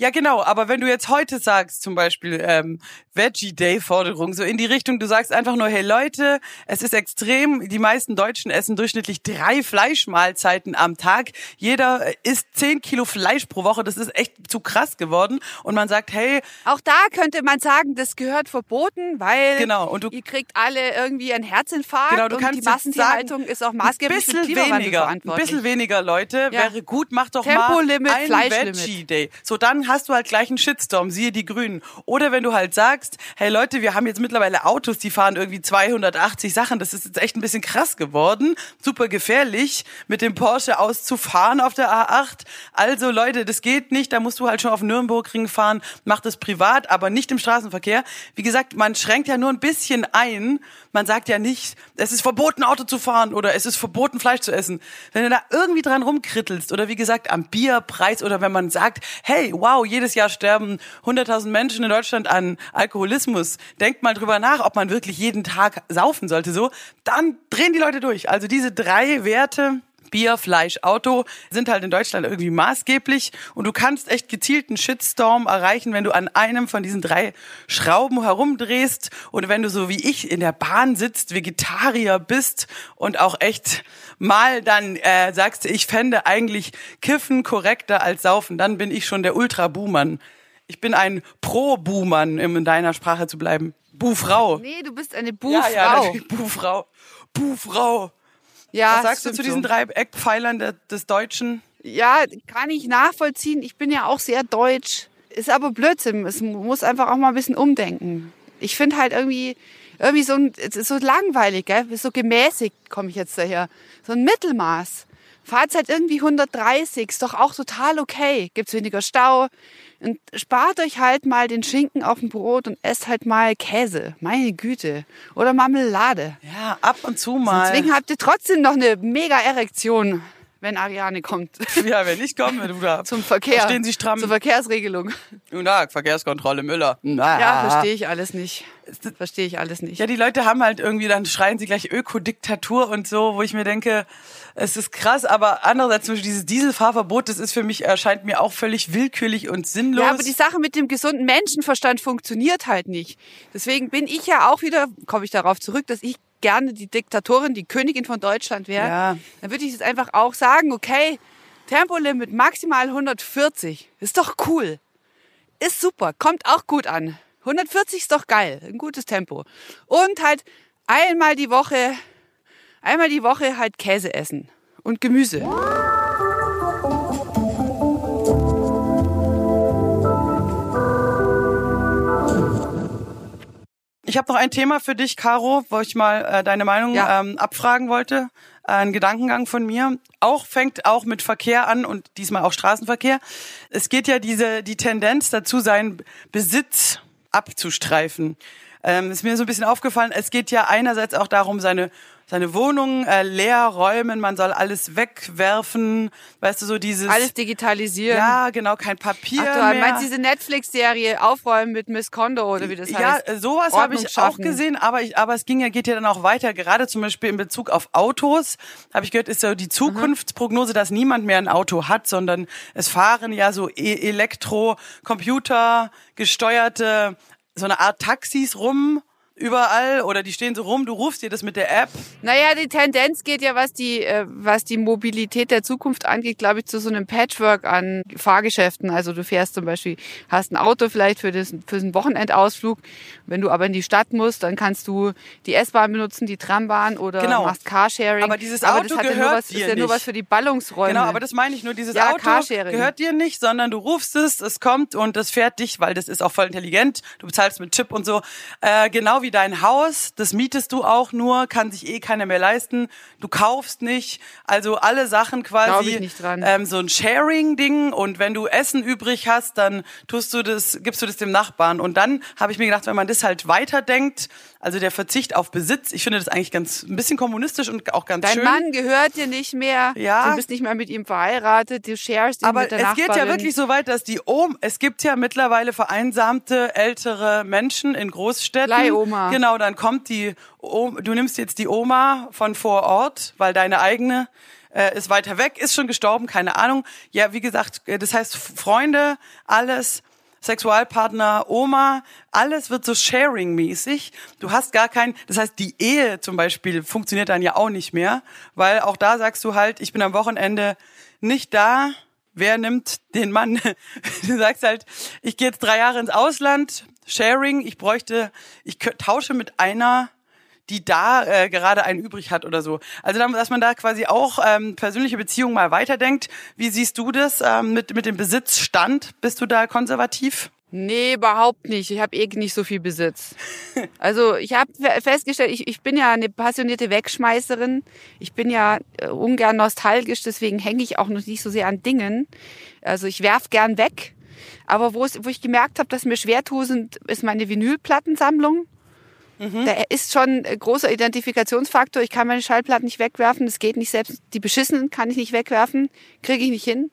Ja, genau, aber wenn du jetzt heute sagst, zum Beispiel ähm, Veggie Day Forderung, so in die Richtung, du sagst einfach nur, hey Leute, es ist extrem, die meisten Deutschen essen durchschnittlich drei Fleischmahlzeiten am Tag. Jeder äh, isst zehn Kilo Fleisch pro Woche, das ist echt zu krass geworden. Und man sagt, hey. Auch da könnte man sagen, das gehört verboten, weil genau, und du, ihr kriegt alle irgendwie einen Herzinfarkt genau, du und kannst die Massentierhaltung ist auch maßgeblich für Klimawandel weniger, verantwortlich. Ein bisschen weniger Leute Ja. wäre gut, mach doch Tempolimit, mal einen Fleischlimit. Veggie Day. So, dann hast du halt gleich einen Shitstorm, siehe die Grünen. Oder wenn du halt sagst, hey Leute, wir haben jetzt mittlerweile Autos, die fahren irgendwie 280 Sachen, das ist jetzt echt ein bisschen krass geworden, super gefährlich, mit dem Porsche auszufahren auf der A8. Also Leute, das geht nicht, da musst du halt schon auf Nürnbergring fahren, mach das privat, aber nicht im Straßenverkehr. Wie gesagt, man schränkt ja nur ein bisschen ein, man sagt ja nicht, es ist verboten, Auto zu fahren oder es ist verboten, Fleisch zu essen. Wenn du da irgendwie dran rumkrittelst oder wie gesagt am Bierpreis oder wenn man sagt, hey, wow, jedes Jahr sterben 100.000 Menschen in Deutschland an Alkoholismus, denkt mal drüber nach, ob man wirklich jeden Tag saufen sollte, so, dann drehen die Leute durch. Also diese drei Werte, Bier, Fleisch, Auto sind halt in Deutschland irgendwie maßgeblich und du kannst echt gezielten Shitstorm erreichen, wenn du an einem von diesen drei Schrauben herumdrehst oder wenn du so wie ich in der Bahn sitzt, Vegetarier bist und auch echt mal dann äh, sagst, ich fände eigentlich Kiffen korrekter als Saufen, dann bin ich schon der Ultra-Buhmann. Ich bin ein Pro-Buhmann, um in deiner Sprache zu bleiben. Buhfrau. Nee, du bist eine Ja, Buhfrau. ja, natürlich, Buhfrau. Buhfrau. Ja, Was sagst du zu diesen so. drei Eckpfeilern des Deutschen? Ja, kann ich nachvollziehen. Ich bin ja auch sehr deutsch. Ist aber Blödsinn. Es muss einfach auch mal ein bisschen umdenken. Ich finde halt irgendwie, irgendwie so, ein, es ist so langweilig, gell? so gemäßigt komme ich jetzt daher. So ein Mittelmaß. Fahrt halt irgendwie 130, ist doch auch total okay. Gibt's weniger Stau. Und spart euch halt mal den Schinken auf dem Brot und esst halt mal Käse. Meine Güte. Oder Marmelade. Ja, ab und zu mal. Deswegen habt ihr trotzdem noch eine mega Erektion, wenn Ariane kommt. ja, wenn ich komme, du da. Zum Verkehr. Stehen Sie stramm. Zur Verkehrsregelung. Tag, Verkehrskontrolle Müller. Na. Ja, verstehe ich alles nicht. Verstehe ich alles nicht. Ja, die Leute haben halt irgendwie, dann schreien sie gleich Ökodiktatur und so, wo ich mir denke, es ist krass, aber andererseits zum Beispiel dieses Dieselfahrverbot, das ist für mich, erscheint mir auch völlig willkürlich und sinnlos. Ja, aber die Sache mit dem gesunden Menschenverstand funktioniert halt nicht. Deswegen bin ich ja auch wieder, komme ich darauf zurück, dass ich gerne die Diktatorin, die Königin von Deutschland wäre. Ja. Dann würde ich jetzt einfach auch sagen, okay, Tempolimit maximal 140. Ist doch cool. Ist super, kommt auch gut an. 140 ist doch geil, ein gutes Tempo. Und halt einmal die Woche, einmal die Woche halt Käse essen und Gemüse. Ich habe noch ein Thema für dich, Caro, wo ich mal äh, deine Meinung Ja. ähm, abfragen wollte. Äh, Ein Gedankengang von mir. Auch fängt auch mit Verkehr an und diesmal auch Straßenverkehr. Es geht ja diese die Tendenz dazu, seinen Besitz abzustreifen. Ähm, ist mir so ein bisschen aufgefallen. Es geht ja einerseits auch darum, seine seine Wohnung äh, leer räumen, man soll alles wegwerfen, weißt du so dieses Alles digitalisieren. ja genau kein Papier Ach, du mehr. meinst diese Netflix-Serie Aufräumen mit Miss Kondo oder wie das ja, heißt? äh, sowas habe ich auch schaffen. gesehen, aber ich, aber es ging ja geht ja dann auch weiter. Gerade zum Beispiel in Bezug auf Autos habe ich gehört, ist so die Zukunftsprognose, dass niemand mehr ein Auto hat, sondern es fahren ja so e Elektro, Computer gesteuerte so eine Art Taxis rum überall oder die stehen so rum. Du rufst dir das mit der App. Naja, die Tendenz geht ja, was die, äh, was die Mobilität der Zukunft angeht, glaube ich, zu so einem Patchwork an Fahrgeschäften. Also du fährst zum Beispiel, hast ein Auto vielleicht für, das, für den Wochenendausflug. Wenn du aber in die Stadt musst, dann kannst du die S-Bahn benutzen, die Trambahn oder Genau. machst Carsharing. Aber dieses aber Auto das hat ja gehört nur was, dir ist ja nur nicht. was für die Ballungsräume. Genau, aber das meine ich nur. Dieses Ja, Auto Carsharing. gehört dir nicht, sondern du rufst es, es kommt und das fährt dich, weil das ist auch voll intelligent. Du bezahlst mit Chip und so. Äh, genau wie wie dein Haus, das mietest du auch nur, kann sich eh keiner mehr leisten. Du kaufst nicht, also alle Sachen quasi ich nicht dran. ähm, so ein Sharing-Ding und wenn du Essen übrig hast, dann tust du das, gibst du das dem Nachbarn. Und dann habe ich mir gedacht, wenn man das halt weiterdenkt, also der Verzicht auf Besitz, ich finde das eigentlich ganz ein bisschen kommunistisch und auch ganz Dein schön. Mann gehört dir nicht mehr. Ja. Du bist nicht mehr mit ihm verheiratet. Du sharest ihn Aber mit der es Nachbarin. geht ja wirklich so weit, dass die Oma, es gibt ja mittlerweile vereinsamte ältere Menschen in Großstädten. Leihoma. Genau, dann kommt die, O- du nimmst jetzt die Oma von vor Ort, weil deine eigene äh, ist weiter weg, ist schon gestorben, keine Ahnung. Ja, wie gesagt, äh, das heißt Freunde, alles. Sexualpartner, Oma, alles wird so sharing-mäßig. Du hast gar kein, das heißt, die Ehe zum Beispiel funktioniert dann ja auch nicht mehr, weil auch da sagst du halt, ich bin am Wochenende nicht da, wer nimmt den Mann? Du sagst halt, ich gehe jetzt drei Jahre ins Ausland, Sharing, ich bräuchte, ich tausche mit einer, die da äh, gerade einen übrig hat oder so. Also dass man da quasi auch ähm, persönliche Beziehungen mal weiterdenkt. Wie siehst du das ähm, mit, mit dem Besitzstand? Bist du da konservativ? Nee, überhaupt nicht. Ich habe eh nicht so viel Besitz. Also ich habe festgestellt, ich, ich bin ja eine passionierte Wegschmeißerin. Ich bin ja äh, ungern nostalgisch, deswegen hänge ich auch noch nicht so sehr an Dingen. Also ich werf gern weg. Aber wo, es, wo ich gemerkt habe, dass mir schwer sind, ist meine Vinylplattensammlung. Da ist schon ein großer Identifikationsfaktor. Ich kann meine Schallplatten nicht wegwerfen. Das geht nicht selbst. Die beschissenen kann ich nicht wegwerfen. Kriege ich nicht hin.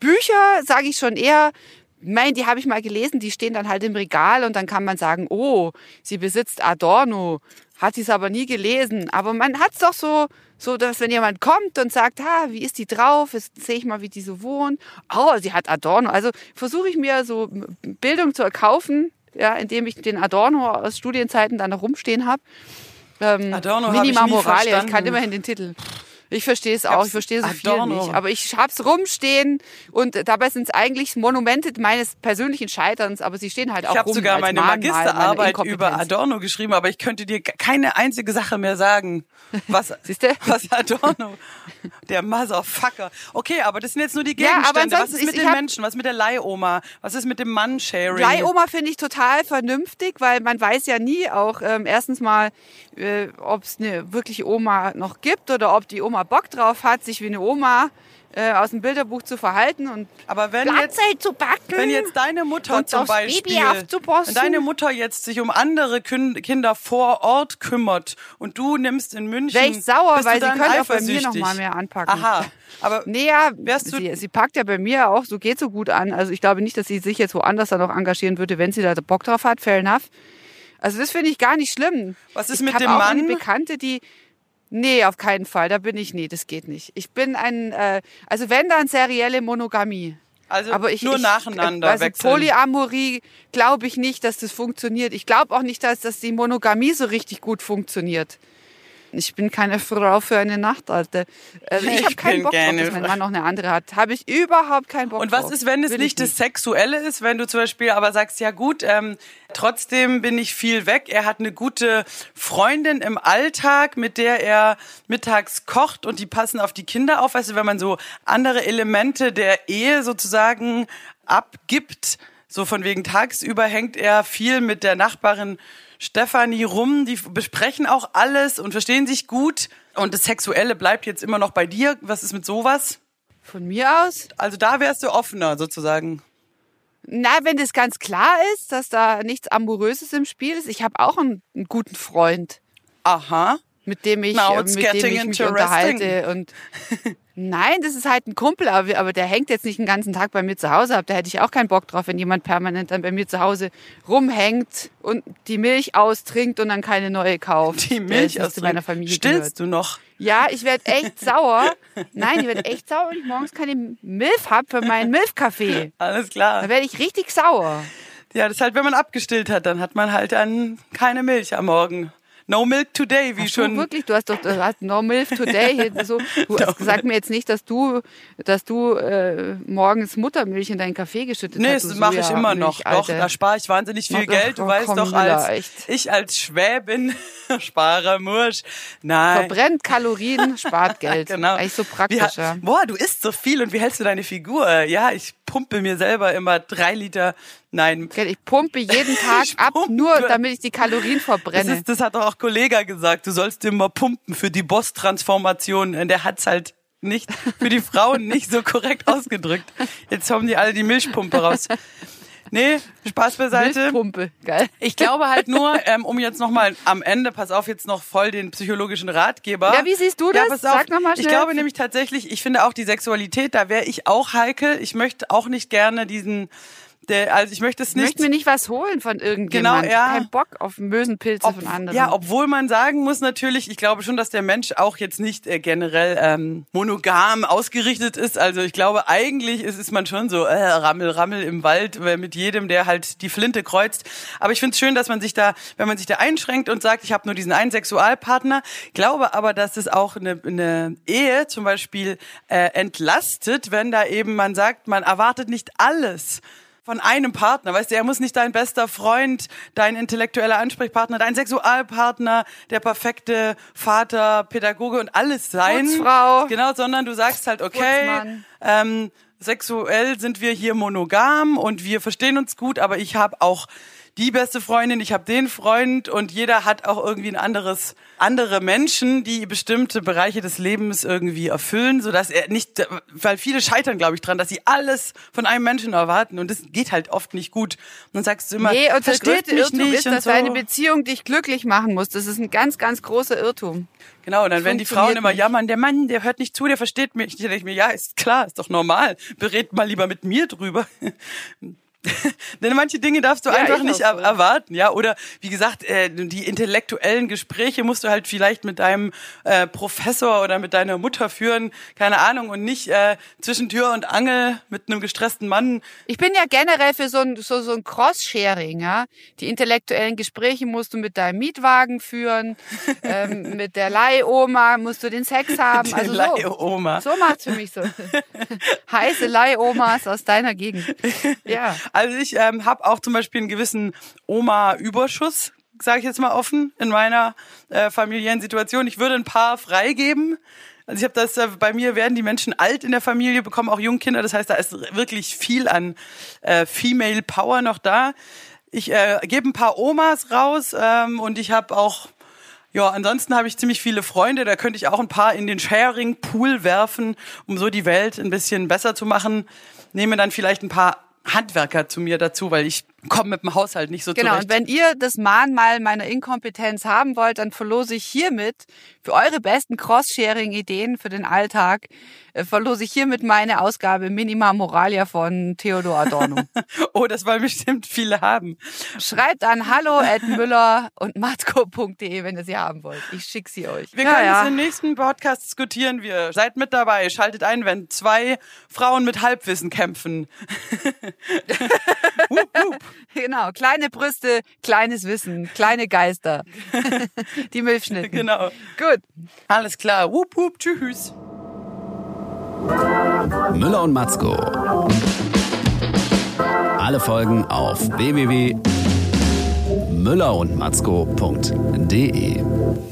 Bücher sage ich schon eher, mein, die habe ich mal gelesen, die stehen dann halt im Regal und dann kann man sagen, oh, sie besitzt Adorno, hat sie es aber nie gelesen. Aber man hat es doch so, so, dass wenn jemand kommt und sagt, ha, wie ist die drauf? Jetzt sehe ich mal, wie die so wohnt. Oh, sie hat Adorno. Also versuche ich mir so Bildung zu erkaufen, ja, indem ich den Adorno aus Studienzeiten da noch rumstehen habe. Ähm, Adorno hab Minima nie Moralia, ich kann immerhin den Titel. Ich verstehe es auch, ich verstehe so viel Adorno. nicht. Aber ich hab's rumstehen und dabei sind es eigentlich Monumente meines persönlichen Scheiterns, aber sie stehen halt auch Ich habe rum sogar als meine Mahnmal Magisterarbeit über Inkompetenz. Adorno geschrieben, aber ich könnte dir keine einzige Sache mehr sagen. Was, was Adorno, der Motherfucker. Okay, aber das sind jetzt nur die Ja, Gegenstände. was ansonsten ist mit ist- den ich hab- Menschen? Was ist mit der Leihoma? Was ist mit dem Mann-Sharing? Leihoma finde ich total vernünftig, weil man weiß ja nie auch ähm, erstens mal, äh, ob es eine wirkliche Oma noch gibt oder ob die Oma Bock drauf hat, sich wie eine Oma äh, aus dem Bilderbuch zu verhalten und Aber wenn jetzt, zu backen. wenn jetzt deine Mutter Und zum Beispiel, wenn deine Mutter jetzt sich um andere Kün- Kinder vor Ort kümmert und du nimmst in München, Wäre ich sauer, weil sie könnte auch bei mir noch mal mehr anpacken. Aha, aber Nee, ja, Wärst du- sie, sie packt ja bei mir auch, so geht so gut an. Also ich glaube nicht, dass sie sich jetzt woanders dann noch engagieren würde, wenn sie da Bock drauf hat, fair enough. Also das finde ich gar nicht schlimm. Was ist ich mit dem auch Mann? Eine Bekannte, die Nee, auf keinen Fall. Da bin ich, nee, das geht nicht. Ich bin ein, äh, also wenn dann serielle Monogamie. also Aber ich, nur ich, nacheinander also wechseln. Polyamorie glaube ich nicht, dass das funktioniert. Ich glaube auch nicht, dass, dass die Monogamie so richtig gut funktioniert. Ich bin keine Frau für eine Nacht, Alte. Also ich habe keinen Bock drauf, dass mein. Mann noch eine andere hat. Habe ich überhaupt keinen Bock Und drauf. was ist, wenn es Will ich nicht das Sexuelle ist, wenn du zum Beispiel aber sagst, ja gut, ähm, trotzdem bin ich viel weg. Er hat eine gute Freundin im Alltag, mit der er mittags kocht und die passen auf die Kinder auf. Weißt du, wenn man so andere Elemente der Ehe sozusagen abgibt, so von wegen tagsüber hängt er viel mit der Nachbarin Stefanie rum, die besprechen auch alles und verstehen sich gut. Und das Sexuelle bleibt jetzt immer noch bei dir. Was ist mit sowas? Von mir aus? Also da wärst du offener sozusagen. Na, wenn das ganz klar ist, dass da nichts Amoröses im Spiel ist. Ich habe auch einen, einen guten Freund, Aha. Mit dem ich, Now äh, mit dem ich mich unterhalte. Und nein, das ist halt ein Kumpel, aber, aber der hängt jetzt nicht den ganzen Tag bei mir zu Hause ab. Da hätte ich auch keinen Bock drauf, wenn jemand permanent dann bei mir zu Hause rumhängt und die Milch austrinkt und dann keine neue kauft. Die Milch aus meiner Familie Stillst gehört. du noch? Ja, ich werde echt sauer. Nein, ich werde echt sauer, wenn ich morgens keine Milch hab für meinen Milchkaffee. Alles klar. Da werde ich richtig sauer. Ja, das ist halt, wenn man abgestillt hat, dann hat man halt dann keine Milch am Morgen. No Milk Today, wie Hast schon. Du wirklich, du hast doch du hast No Milk Today. So, du No hast, sag mir jetzt nicht, dass du, dass du äh, morgens Muttermilch in deinen Kaffee geschüttet Nee, hast. das du mache ich immer noch. Doch, Alte. da spare ich wahnsinnig viel doch, Geld. Du oh, weißt komm, doch, als echt. ich als Schwäbin spare Mursch. Nein. Verbrennt Kalorien, spart Geld. Genau. Eigentlich so praktisch. Boah, du isst so viel und wie hältst du deine Figur? Ja, ich pumpe mir selber immer drei Liter. Nein. Ich pumpe jeden Tag Ich ab, pumpe. nur damit ich die Kalorien Das, verbrenne. ist, das hat doch auch Kollega gesagt. Du sollst immer pumpen für die Boss-Transformation. Der hat's halt nicht für die Frauen nicht so korrekt ausgedrückt. Jetzt haben die alle die Milchpumpe raus. Nee, Spaß beiseite. Milchpumpe, geil. Ich glaube halt nur, ähm, um jetzt nochmal am Ende, pass auf, jetzt noch voll den psychologischen Ratgeber. Ja, wie siehst du Ja, das? pass auf. Sag noch mal Ich schnell. glaube nämlich tatsächlich, ich finde auch die Sexualität, da wäre ich auch heikel. Ich möchte auch nicht gerne diesen, der, also ich möchte es Ich nicht. möchte mir nicht was holen von irgendjemandem. Genau, ja. Kein Bock auf Mösenpilze Ob, von anderen. ja, obwohl man sagen muss natürlich, ich glaube schon, dass der Mensch auch jetzt nicht äh, generell ähm, monogam ausgerichtet ist. Also ich glaube, eigentlich ist, ist man schon so äh, Rammel, Rammel im Wald äh, mit jedem, der halt die Flinte kreuzt. Aber ich finde es schön, dass man sich da, wenn man sich da einschränkt und sagt, ich habe nur diesen einen Sexualpartner, glaube aber, dass es auch eine, eine Ehe zum Beispiel äh, entlastet, wenn da eben man sagt, man erwartet nicht alles von einem Partner, weißt du, er muss nicht dein bester Freund, dein intellektueller Ansprechpartner, dein Sexualpartner, der perfekte Vater, Pädagoge und alles sein. Putzfrau. Genau, sondern du sagst halt, okay, ähm, sexuell sind wir hier monogam und wir verstehen uns gut, aber ich habe auch die beste Freundin, ich habe den Freund und jeder hat auch irgendwie ein anderes andere Menschen, die bestimmte Bereiche des Lebens irgendwie erfüllen, so dass er nicht weil viele scheitern glaube ich dran, dass sie alles von einem Menschen erwarten und das geht halt oft nicht gut. Und dann sagst du immer, Nee, und der versteht mich Irrtum nicht ist, dass so. deine Beziehung dich glücklich machen muss. Das ist ein ganz, ganz großer Irrtum. Genau, und dann werden die Frauen immer jammern, der Mann, der hört nicht zu, der versteht mich. Da denke ich mir, ja, ist klar, ist doch normal. Berät mal lieber mit mir drüber. Denn manche Dinge darfst du Ja, einfach nicht so. er erwarten, ja. Oder wie gesagt, äh, die intellektuellen Gespräche musst du halt vielleicht mit deinem äh, Professor oder mit deiner Mutter führen, keine Ahnung, und nicht äh, zwischen Tür und Angel mit einem gestressten Mann. Ich bin ja generell für so ein, so, so ein Cross-Sharing, ja. Die intellektuellen Gespräche musst du mit deinem Mietwagen führen, ähm, mit der Leihoma musst du den Sex haben. Die Also so. Leihoma. So macht's für mich so. Heiße Leihomas aus deiner Gegend. Ja. Also ich ähm, habe auch zum Beispiel einen gewissen Oma-Überschuss, sage ich jetzt mal offen, in meiner äh, familiären Situation. Ich würde ein paar freigeben. Also ich habe das, äh, bei mir werden die Menschen alt in der Familie, bekommen auch Jungkinder. Das heißt, da ist wirklich viel an äh, Female Power noch da. Ich äh, gebe ein paar Omas raus ähm, und ich habe auch ja, ansonsten habe ich ziemlich viele Freunde, da könnte ich auch ein paar in den Sharing-Pool werfen, um so die Welt ein bisschen besser zu machen. Nehme dann vielleicht ein paar Handwerker zu mir dazu, weil ich komme mit dem Haushalt nicht so Genau, zurecht. und wenn ihr das Mahnmal meiner Inkompetenz haben wollt, dann verlose ich hiermit für eure besten Cross-Sharing-Ideen für den Alltag, verlose ich hiermit meine Ausgabe Minima Moralia von Theodor Adorno. oh, das wollen bestimmt viele haben. Schreibt an hallo müller und matko.de, wenn ihr sie haben wollt. Ich schick sie euch. Wir ja, können ja. es im nächsten Podcast diskutieren. Wir seid mit dabei. Schaltet ein, wenn zwei Frauen mit Halbwissen kämpfen. Hup, hup. Genau, kleine Brüste, kleines Wissen, kleine Geister. Die Milchschnitte. Genau. Gut. Alles klar. Wup, wup, tschüss. Müller und Matzko. Alle Folgen auf www.müllerundmatzko.de.